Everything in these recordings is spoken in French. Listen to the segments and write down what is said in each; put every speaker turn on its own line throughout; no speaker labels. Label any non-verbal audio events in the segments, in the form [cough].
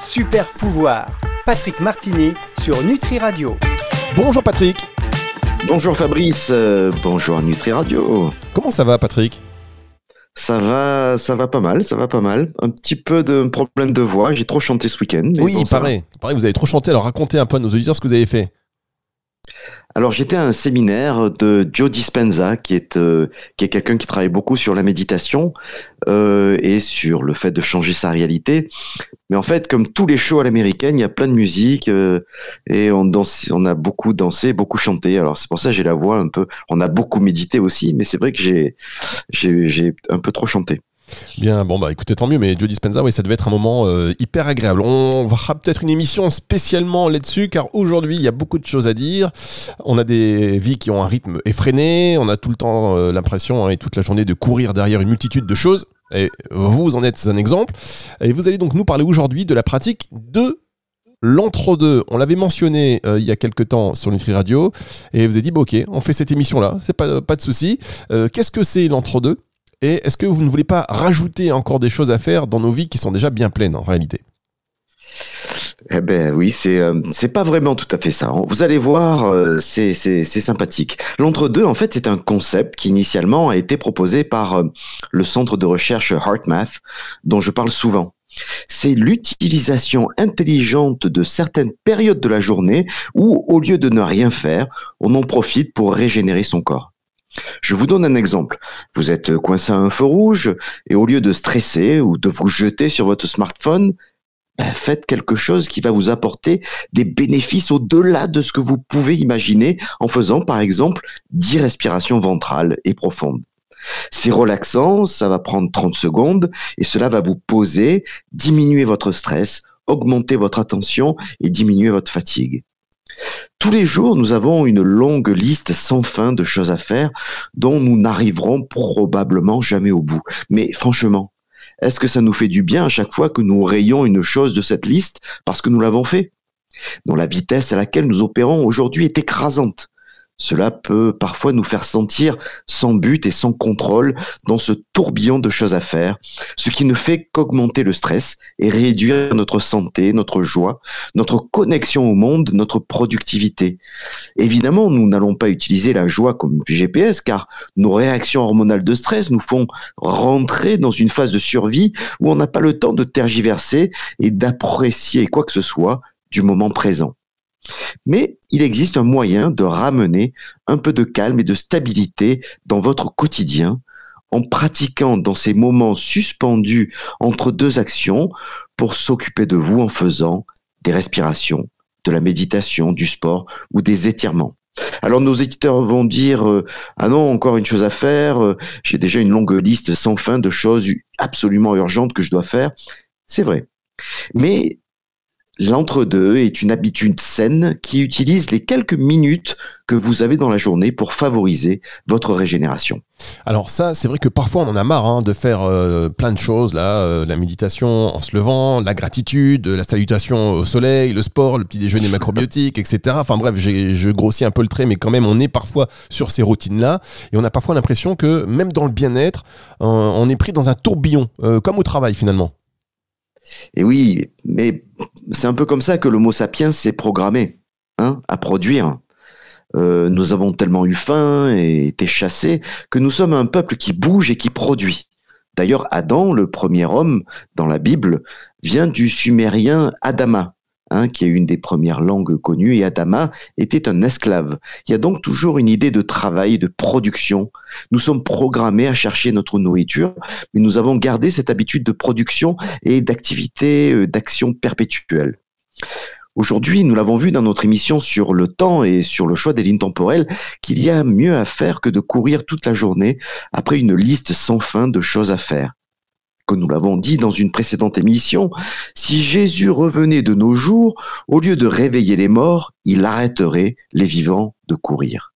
Super pouvoir. Patrick Martini sur Nutri Radio.
Bonjour Patrick.
Bonjour Fabrice, euh, bonjour Nutri Radio.
Comment ça va Patrick?
Ça va, ça va pas mal, ça va pas mal. Un petit peu de problème de voix. J'ai trop chanté ce week-end.
Oui, il paraît. paraît. Vous avez trop chanté. Alors racontez un peu à nos auditeurs ce que vous avez fait.
Alors j'étais à un séminaire de Joe Dispenza, qui est euh, qui est quelqu'un qui travaille beaucoup sur la méditation euh, et sur le fait de changer sa réalité. Mais en fait, comme tous les shows à l'américaine, il y a plein de musique euh, et on danse, on a beaucoup dansé, beaucoup chanté. Alors c'est pour ça que j'ai la voix un peu. On a beaucoup médité aussi, mais c'est vrai que j'ai j'ai un peu trop chanté.
Bien, bon bah écoutez, tant mieux, mais Joe Dispenza, oui, ça devait être un moment euh, hyper agréable. On fera peut-être une émission spécialement là-dessus, car aujourd'hui, il y a beaucoup de choses à dire. On a des vies qui ont un rythme effréné, on a tout le temps euh, l'impression, hein, et toute la journée, de courir derrière une multitude de choses. Et vous en êtes un exemple. Et vous allez donc nous parler aujourd'hui de la pratique de l'entre-deux. On l'avait mentionné euh, il y a quelques temps sur Nutri Radio, et vous avez dit, bah, ok, on fait cette émission-là, c'est pas, pas de souci. Qu'est-ce que c'est l'entre-deux? Et est-ce que vous ne voulez pas rajouter encore des choses à faire dans nos vies qui sont déjà bien pleines en réalité?
Eh ben oui, c'est euh, pas vraiment tout à fait ça. Vous allez voir, euh, c'est c'est sympathique. L'entre-deux, en fait, c'est un concept qui initialement a été proposé par euh, le centre de recherche HeartMath, dont je parle souvent. C'est l'utilisation intelligente de certaines périodes de la journée où, au lieu de ne rien faire, on en profite pour régénérer son corps. Je vous donne un exemple. Vous êtes coincé à un feu rouge et au lieu de stresser ou de vous jeter sur votre smartphone, ben, faites quelque chose qui va vous apporter des bénéfices au-delà de ce que vous pouvez imaginer en faisant par exemple 10 respirations ventrales et profondes. C'est relaxant, ça va prendre 30 secondes et cela va vous poser, diminuer votre stress, augmenter votre attention et diminuer votre fatigue. Tous les jours, nous avons une longue liste sans fin de choses à faire dont nous n'arriverons probablement jamais au bout. Mais franchement, est-ce que ça nous fait du bien à chaque fois que nous rayons une chose de cette liste parce que nous l'avons fait? Dont la vitesse à laquelle nous opérons aujourd'hui est écrasante. Cela peut parfois nous faire sentir sans but et sans contrôle dans ce tourbillon de choses à faire, ce qui ne fait qu'augmenter le stress et réduire notre santé, notre joie, notre connexion au monde, notre productivité. Évidemment, nous n'allons pas utiliser la joie comme GPS car nos réactions hormonales de stress nous font rentrer dans une phase de survie où on n'a pas le temps de tergiverser et d'apprécier quoi que ce soit du moment présent. Mais il existe un moyen de ramener un peu de calme et de stabilité dans votre quotidien en pratiquant dans ces moments suspendus entre deux actions pour s'occuper de vous en faisant des respirations, de la méditation, du sport ou des étirements. Alors nos éditeurs vont dire euh, ah non encore une chose à faire, euh, j'ai déjà une longue liste sans fin de choses absolument urgentes que je dois faire. C'est vrai. Mais L'entre-deux est une habitude saine qui utilise les quelques minutes que vous avez dans la journée pour favoriser votre régénération.
Alors ça, c'est vrai que parfois on en a marre hein, de faire euh, plein de choses, là, euh, la méditation en se levant, la gratitude, la salutation au soleil, le sport, le petit déjeuner macrobiotique, etc. Enfin bref, je grossis un peu le trait, mais quand même on est parfois sur ces routines-là, et on a parfois l'impression que même dans le bien-être, on est pris dans un tourbillon, euh, comme au travail finalement.
Et oui, mais c'est un peu comme ça que l'Homo sapiens s'est programmé hein, à produire. Euh, nous avons tellement eu faim et été chassés que nous sommes un peuple qui bouge et qui produit. D'ailleurs, Adam, le premier homme dans la Bible, vient du sumérien Adama, Hein, qui est une des premières langues connues, et Adama était un esclave. Il y a donc toujours une idée de travail, de production. Nous sommes programmés à chercher notre nourriture, mais nous avons gardé cette habitude de production et d'activité, euh, d'action perpétuelle. Aujourd'hui, nous l'avons vu dans notre émission sur le temps et sur le choix des lignes temporelles, qu'il y a mieux à faire que de courir toute la journée après une liste sans fin de choses à faire nous l'avons dit dans une précédente émission, si Jésus revenait de nos jours, au lieu de réveiller les morts, il arrêterait les vivants de courir.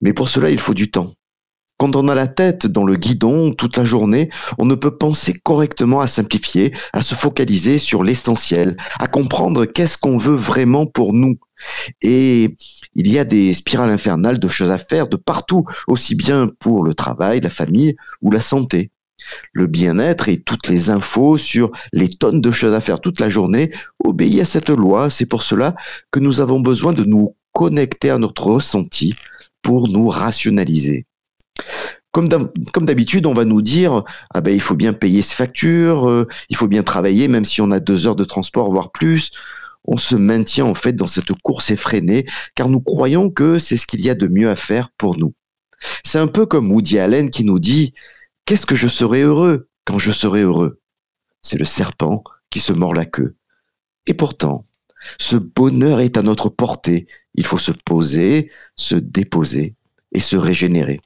Mais pour cela, il faut du temps. Quand on a la tête dans le guidon toute la journée, on ne peut penser correctement à simplifier, à se focaliser sur l'essentiel, à comprendre qu'est-ce qu'on veut vraiment pour nous. Et il y a des spirales infernales de choses à faire de partout, aussi bien pour le travail, la famille ou la santé. Le bien-être et toutes les infos sur les tonnes de choses à faire toute la journée obéissent à cette loi. C'est pour cela que nous avons besoin de nous connecter à notre ressenti pour nous rationaliser. Comme d'habitude, on va nous dire ah ben il faut bien payer ses factures, euh, il faut bien travailler même si on a deux heures de transport voire plus. On se maintient en fait dans cette course effrénée car nous croyons que c'est ce qu'il y a de mieux à faire pour nous. C'est un peu comme Woody Allen qui nous dit Qu'est-ce que je serai heureux quand je serai heureux? C'est le serpent qui se mord la queue. Et pourtant, ce bonheur est à notre portée. Il faut se poser, se déposer et se régénérer.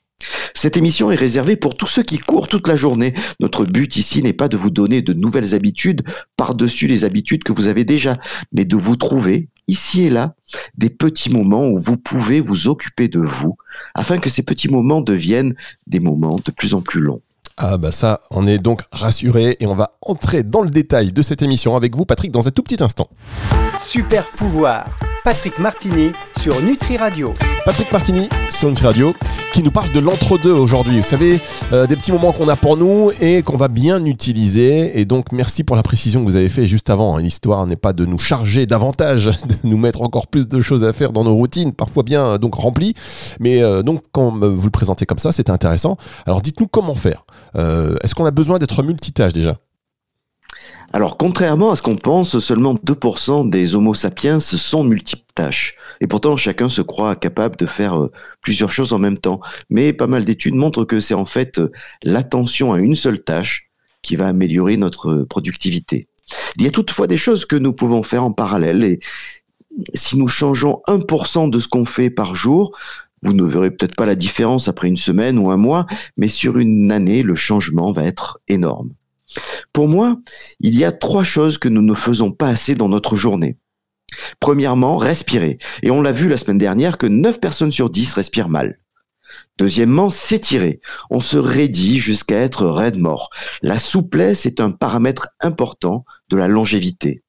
Cette émission est réservée pour tous ceux qui courent toute la journée. Notre but ici n'est pas de vous donner de nouvelles habitudes par-dessus les habitudes que vous avez déjà, mais de vous trouver, ici et là, des petits moments où vous pouvez vous occuper de vous, afin que ces petits moments deviennent des moments de plus en plus longs.
Ah bah ça, on est donc rassuré et on va entrer dans le détail de cette émission avec vous, Patrick, dans un tout petit instant.
Super pouvoir, Patrick Martini sur Nutri Radio.
Patrick Martini sur Nutri Radio qui nous parle de l'entre-deux aujourd'hui. Vous savez, euh, des petits moments qu'on a pour nous et qu'on va bien utiliser. Et donc, merci pour la précision que vous avez fait juste avant. L'histoire n'est pas de nous charger davantage, [laughs] de nous mettre encore plus de choses à faire dans nos routines, parfois bien euh, donc remplies. Mais euh, donc, quand vous le présentez comme ça, c'est intéressant. Alors, dites-nous comment faire. Est-ce qu'on a besoin d'être multitâche déjà?
Alors, contrairement à ce qu'on pense, seulement 2% des Homo sapiens sont multitâches. Et pourtant, chacun se croit capable de faire euh, plusieurs choses en même temps. Mais pas mal d'études montrent que c'est en fait euh, l'attention à une seule tâche qui va améliorer notre productivité. Il y a toutefois des choses que nous pouvons faire en parallèle et si nous changeons 1% de ce qu'on fait par jour, vous ne verrez peut-être pas la différence après une semaine ou un mois, mais sur une année, le changement va être énorme. Pour moi, il y a trois choses que nous ne faisons pas assez dans notre journée. Premièrement, respirer. Et on l'a vu la semaine dernière que 9 personnes sur 10 respirent mal. Deuxièmement, s'étirer. On se raidit jusqu'à être raide mort. La souplesse est un paramètre important de la longévité.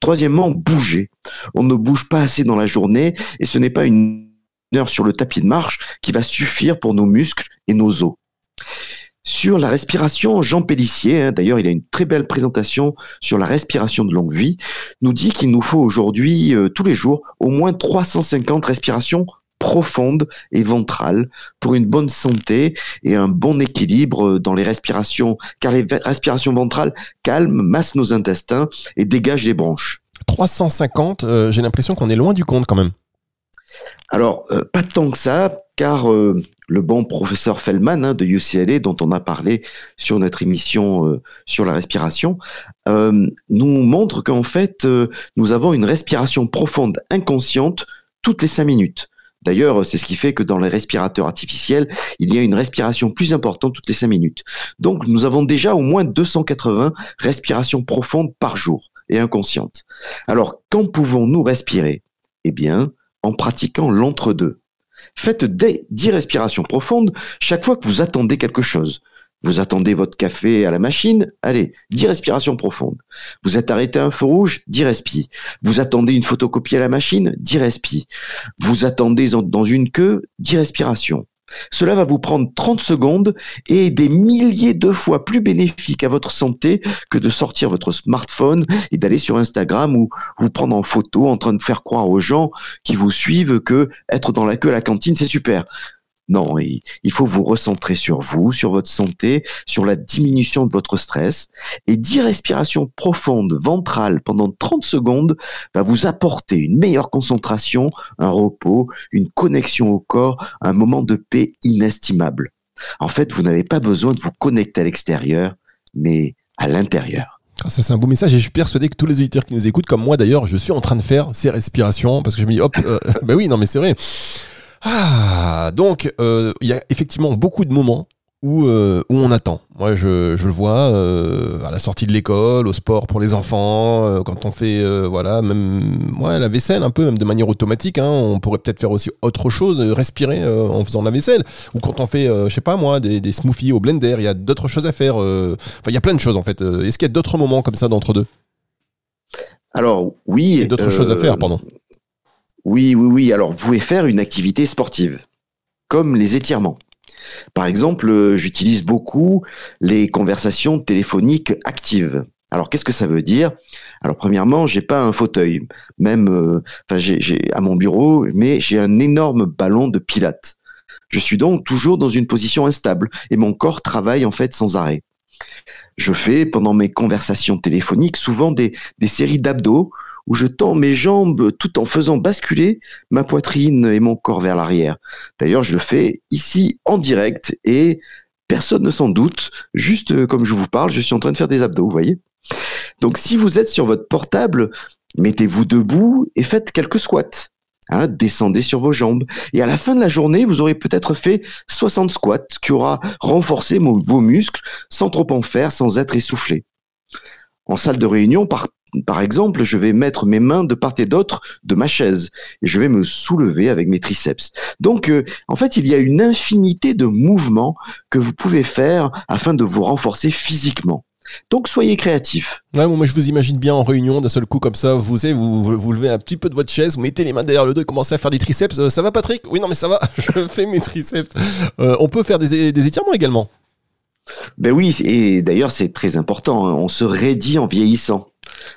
Troisièmement, bouger. On ne bouge pas assez dans la journée et ce n'est pas une heure sur le tapis de marche qui va suffire pour nos muscles et nos os. Sur la respiration, Jean Pellissier, hein, d'ailleurs il a une très belle présentation sur la respiration de longue vie, nous dit qu'il nous faut aujourd'hui, euh, tous les jours, au moins 350 respirations profondes et ventrales pour une bonne santé et un bon équilibre dans les respirations, car les respirations ventrales calment, massent nos intestins et dégagent les bronches.
350, euh, j'ai l'impression qu'on est loin du compte quand même.
Alors, euh, pas tant que ça, car le bon professeur Feldman hein, de UCLA, dont on a parlé sur notre émission euh, sur la respiration, euh, nous montre qu'en fait, euh, nous avons une respiration profonde inconsciente toutes les cinq minutes. D'ailleurs, c'est ce qui fait que dans les respirateurs artificiels, il y a une respiration plus importante toutes les cinq minutes. Donc, nous avons déjà au moins 280 respirations profondes par jour et inconscientes. Alors, quand pouvons-nous respirer? Eh bien, en pratiquant l'entre-deux. Faites 10 respirations profondes chaque fois que vous attendez quelque chose. Vous attendez votre café à la machine, allez, 10 respirations profondes. Vous êtes arrêté à un feu rouge, 10 respires. Vous attendez une photocopie à la machine, 10 respires. Vous attendez dans une queue, 10 respirations. Cela va vous prendre 30 secondes et des milliers de fois plus bénéfique à votre santé que de sortir votre smartphone et d'aller sur Instagram ou vous prendre en photo en train de faire croire aux gens qui vous suivent que être dans la queue à la cantine, c'est super. Non, il faut vous recentrer sur vous, sur votre santé, sur la diminution de votre stress. Et 10 respirations profondes, ventrales, pendant 30 secondes va vous apporter une meilleure concentration, un repos, une connexion au corps, un moment de paix inestimable. En fait, vous n'avez pas besoin de vous connecter à l'extérieur, mais à l'intérieur.
Ah, ça, c'est un beau message et je suis persuadé que tous les auditeurs qui nous écoutent, comme moi d'ailleurs, je suis en train de faire ces respirations parce que je me dis, hop, euh, [laughs] bah oui, non, mais c'est vrai. Ah, donc euh, il y a effectivement beaucoup de moments où, euh, où on attend. Moi, je, je le vois euh, à la sortie de l'école, au sport pour les enfants, quand on fait voilà même ouais, la vaisselle un peu, même de manière automatique. Hein, on pourrait peut-être faire aussi autre chose, respirer en faisant la vaisselle, ou quand on fait, je sais pas moi, des, des smoothies au blender. Il y a d'autres choses à faire. Enfin, il y a plein de choses en fait. Est-ce qu'il y a d'autres moments comme ça d'entre deux?
Alors oui.
Et d'autres choses à faire, pardon.
Oui, oui, oui. Alors, vous pouvez faire une activité sportive, comme les étirements. Par exemple, j'utilise beaucoup les conversations téléphoniques actives. Alors, qu'est-ce que ça veut dire? Alors, premièrement, j'ai pas un fauteuil, même, euh, j'ai à mon bureau, mais j'ai un énorme ballon de pilates. Je suis donc toujours dans une position instable et mon corps travaille en fait sans arrêt. Je fais pendant mes conversations téléphoniques souvent des séries d'abdos où je tends mes jambes tout en faisant basculer ma poitrine et mon corps vers l'arrière. D'ailleurs, je le fais ici en direct et personne ne s'en doute. Juste comme je vous parle, je suis en train de faire des abdos, vous voyez donc si vous êtes sur votre portable, mettez-vous debout et faites quelques squats. Hein, descendez sur vos jambes. Et à la fin de la journée, vous aurez peut-être fait 60 squats, qui aura renforcé vos muscles sans trop en faire, sans être essoufflé. En salle de réunion, par, par exemple, je vais mettre mes mains de part et d'autre de ma chaise et je vais me soulever avec mes triceps. Donc, euh, en fait, il y a une infinité de mouvements que vous pouvez faire afin de vous renforcer physiquement. Donc soyez créatifs.
moi je vous imagine bien en réunion d'un seul coup comme ça, vous, vous, vous, levez un petit peu de votre chaise, vous mettez les mains derrière le dos et commencez à faire des triceps. Euh, ça va Patrick? Oui non mais ça va, [laughs] je fais mes triceps. Euh, on peut faire des, étirements également.
Ben oui, et d'ailleurs c'est très important, hein. on se raidit en vieillissant.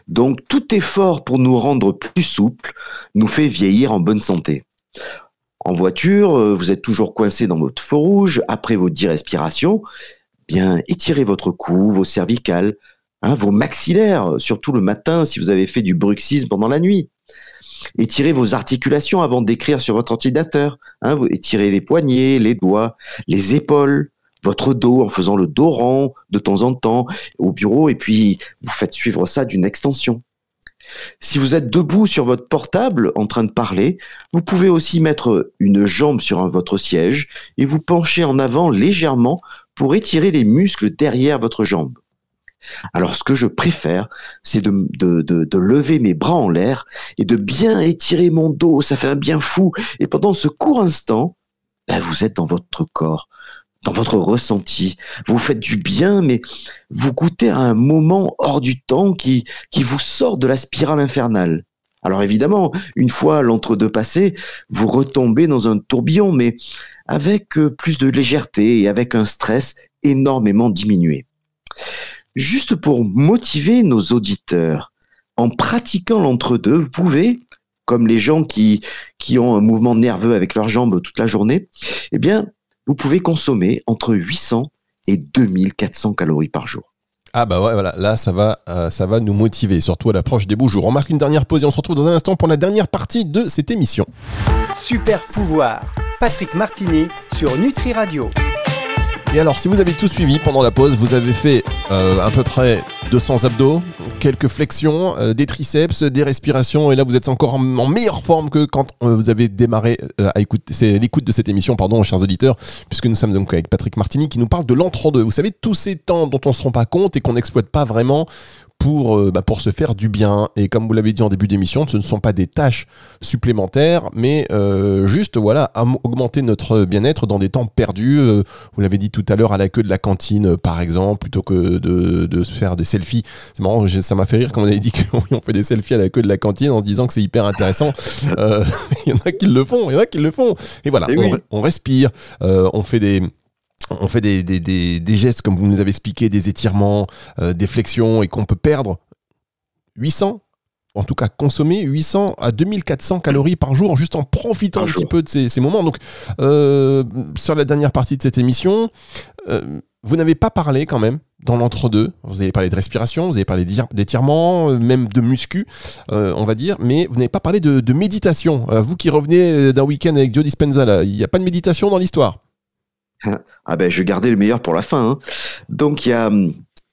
Donc tout effort pour nous rendre plus souples nous fait vieillir en bonne santé. En voiture, euh, vous êtes toujours coincé dans votre feu rouge après vos 10 respirations bien étirez votre cou, vos cervicales, hein, vos maxillaires, surtout le matin si vous avez fait du bruxisme pendant la nuit. Étirez vos articulations avant d'écrire sur votre ordinateur. Hein, étirez les poignets, les doigts, les épaules, votre dos en faisant le dos rond de temps en temps au bureau et puis vous faites suivre ça d'une extension. Si vous êtes debout sur votre portable en train de parler, vous pouvez aussi mettre une jambe sur votre siège et vous pencher en avant légèrement pour étirer les muscles derrière votre jambe. Alors ce que je préfère, c'est de, lever mes bras en l'air et de bien étirer mon dos, ça fait un bien fou. Et pendant ce court instant, ben, vous êtes dans votre corps, dans votre ressenti. Vous faites du bien, mais vous goûtez à un moment hors du temps qui, qui vous sort de la spirale infernale. Alors évidemment, une fois l'entre-deux passé, vous retombez dans un tourbillon, mais avec euh, plus de légèreté et avec un stress énormément diminué. Juste pour motiver nos auditeurs, en pratiquant l'entre-deux, vous pouvez, comme les gens qui, qui ont un mouvement nerveux avec leurs jambes toute la journée, eh bien, vous pouvez consommer entre 800 et 2400 calories par jour.
Ah bah ouais, voilà, là ça va, euh, ça va nous motiver, surtout à l'approche des beaux jours. On marque une dernière pause et on se retrouve dans un instant pour la dernière partie de cette émission.
Super pouvoir, Patrick Martini sur Nutri Radio.
Et alors, si vous avez tout suivi pendant la pause, vous avez fait euh, à peu près 200 abdos, quelques flexions, euh, des triceps, des respirations, et là vous êtes encore en, meilleure forme que quand euh, vous avez démarré à écouter, c'est l'écoute de cette émission, pardon, chers auditeurs, puisque nous sommes donc avec Patrick Martini qui nous parle de l'entre-deux. Vous savez, tous ces temps dont on ne se rend pas compte et qu'on n'exploite pas vraiment pour, euh, bah, pour se faire du bien. Et comme vous l'avez dit en début d'émission, ce ne sont pas des tâches supplémentaires, mais euh, juste voilà, augmenter notre bien-être dans des temps perdus. Euh, vous l'avez dit tout à l'heure à la queue de la cantine, par exemple, plutôt que de, de se faire des selfies. C'est marrant, ça m'a fait rire quand on avait dit [laughs] qu'on fait des selfies à la queue de la cantine en se disant que c'est hyper intéressant. [laughs] Il y en a qui le font, il y en a qui le font. Et voilà, on, respire, on fait des on fait des, des, des, gestes, comme vous nous avez expliqué, des étirements, euh, des flexions, et qu'on peut perdre 800, en tout cas consommer 800 à 2400 calories par jour, juste en profitant un petit peu de ces, ces moments. Donc, euh, sur la dernière partie de cette émission, euh, vous n'avez pas parlé quand même dans l'entre-deux. Vous avez parlé de respiration, vous avez parlé d'étirement, même de muscu, on va dire, mais vous n'avez pas parlé de, de méditation. vous qui revenez d'un week-end avec Joe Dispenza, il n'y a pas de méditation dans l'histoire
ah ben, je gardais le meilleur pour la fin. Hein. Donc, il y a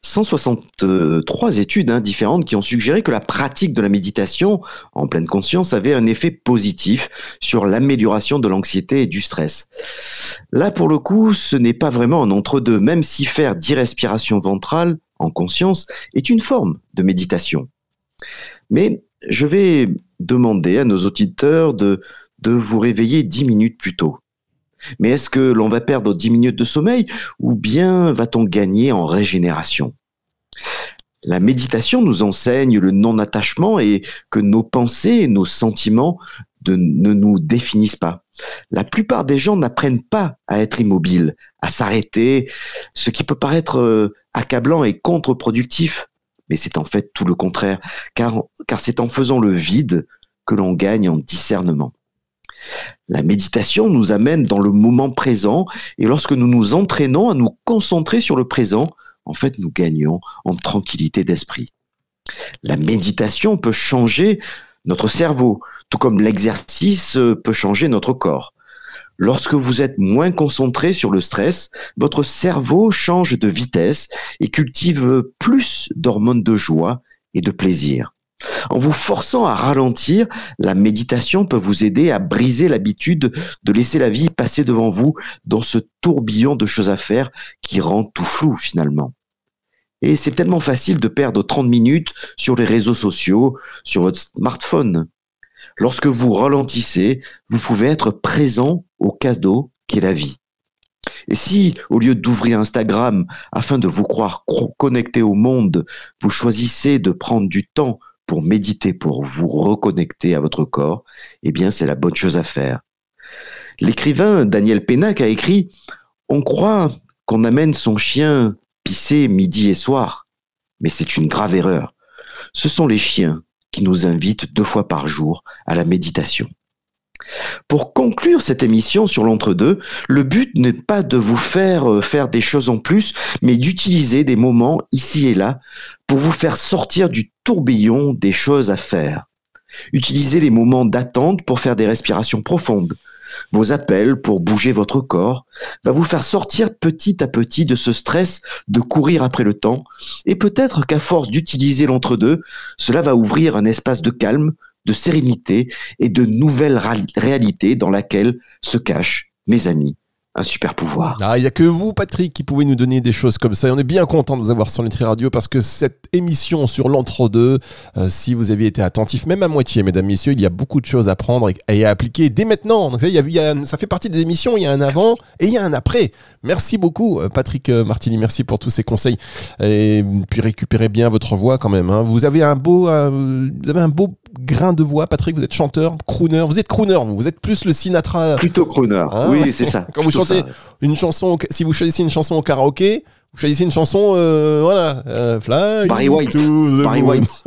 163 hum, études hein, différentes qui ont suggéré que la pratique de la méditation en pleine conscience avait un effet positif sur l'amélioration de l'anxiété et du stress. Là, pour le coup, ce n'est pas vraiment un entre-deux, même si faire 10 respirations ventrales en conscience est une forme de méditation. Mais je vais demander à nos auditeurs de, de vous réveiller 10 minutes plus tôt. Mais est-ce que l'on va perdre 10 minutes de sommeil ou bien va-t-on gagner en régénération? La méditation nous enseigne le non-attachement et que nos pensées et nos sentiments ne nous définissent pas. La plupart des gens n'apprennent pas à être immobiles, à s'arrêter, ce qui peut paraître euh, accablant et contre-productif, mais c'est en fait tout le contraire, car, car c'est en faisant le vide que l'on gagne en discernement. La méditation nous amène dans le moment présent et lorsque nous nous entraînons à nous concentrer sur le présent, en fait, nous gagnons en tranquillité d'esprit. La méditation peut changer notre cerveau, tout comme l'exercice peut changer notre corps. Lorsque vous êtes moins concentré sur le stress, votre cerveau change de vitesse et cultive plus d'hormones de joie et de plaisir. En vous forçant à ralentir, la méditation peut vous aider à briser l'habitude de laisser la vie passer devant vous dans ce tourbillon de choses à faire qui rend tout flou finalement. Et c'est tellement facile de perdre 30 minutes sur les réseaux sociaux, sur votre smartphone. Lorsque vous ralentissez, vous pouvez être présent au cadeau qu'est la vie. Et si, au lieu d'ouvrir Instagram afin de vous croire connecté au monde, vous choisissez de prendre du temps pour méditer, pour vous reconnecter à votre corps, eh bien c'est la bonne chose à faire. L'écrivain Daniel Pénac a écrit On croit qu'on amène son chien pisser midi et soir, mais c'est une grave erreur. Ce sont les chiens qui nous invitent deux fois par jour à la méditation. Pour conclure cette émission sur l'entre-deux, le but n'est pas de vous faire euh, faire des choses en plus, mais d'utiliser des moments ici et là pour vous faire sortir du tourbillon des choses à faire. Utilisez les moments d'attente pour faire des respirations profondes. Vos appels pour bouger votre corps va vous faire sortir petit à petit de ce stress de courir après le temps et peut-être qu'à force d'utiliser l'entre-deux, cela va ouvrir un espace de calme, de sérénité et de nouvelles réalités dans laquelle se cachent, mes amis, un super pouvoir.
Ah, il n'y a que vous, Patrick, qui pouvez nous donner des choses comme ça. Et on est bien content de vous avoir sur Nutri Radio parce que cette émission sur l'entre-deux, euh, si vous aviez été attentif, même à moitié, mesdames, messieurs, il y a beaucoup de choses à prendre et, à appliquer dès maintenant. Donc, il y a, il y a, ça fait partie des émissions, il y a un avant et il y a un après. Merci beaucoup, euh, Patrick euh, Martini. Merci pour tous ces conseils. Et puis récupérez bien votre voix quand même. Hein. Vous avez un beau, vous avez un beau grain de voix. Patrick, vous êtes chanteur, crooner. Vous êtes crooner, vous. Vous êtes plus le Sinatra.
Plutôt crooner. Hein oui, c'est ça.
Quand vous chantez une chanson, si vous choisissez une chanson au karaoké, vous choisissez une chanson, euh, voilà, euh,
Fly Barry White. Barry White.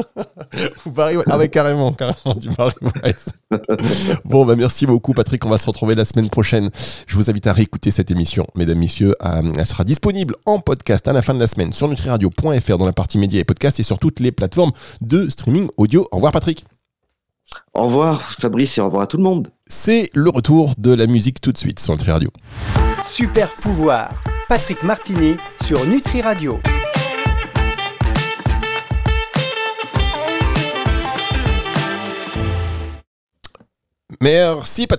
[laughs]
Barry White. Ah ouais, carrément, carrément, du Barry White. [laughs] bon, bah merci beaucoup, Patrick. On va se retrouver la semaine prochaine. Je vous invite à réécouter cette émission, mesdames, messieurs. elle sera disponible en podcast à la fin de la semaine sur nutriradio.fr dans la partie médias et podcasts et sur toutes les plateformes de streaming audio. Au revoir, Patrick.
Au revoir, Fabrice, et au revoir à tout le monde.
C'est le retour de la musique tout de suite sur Nutri Radio.
Super pouvoir, Patrick Martini sur Nutri Radio.
Merci Patrick.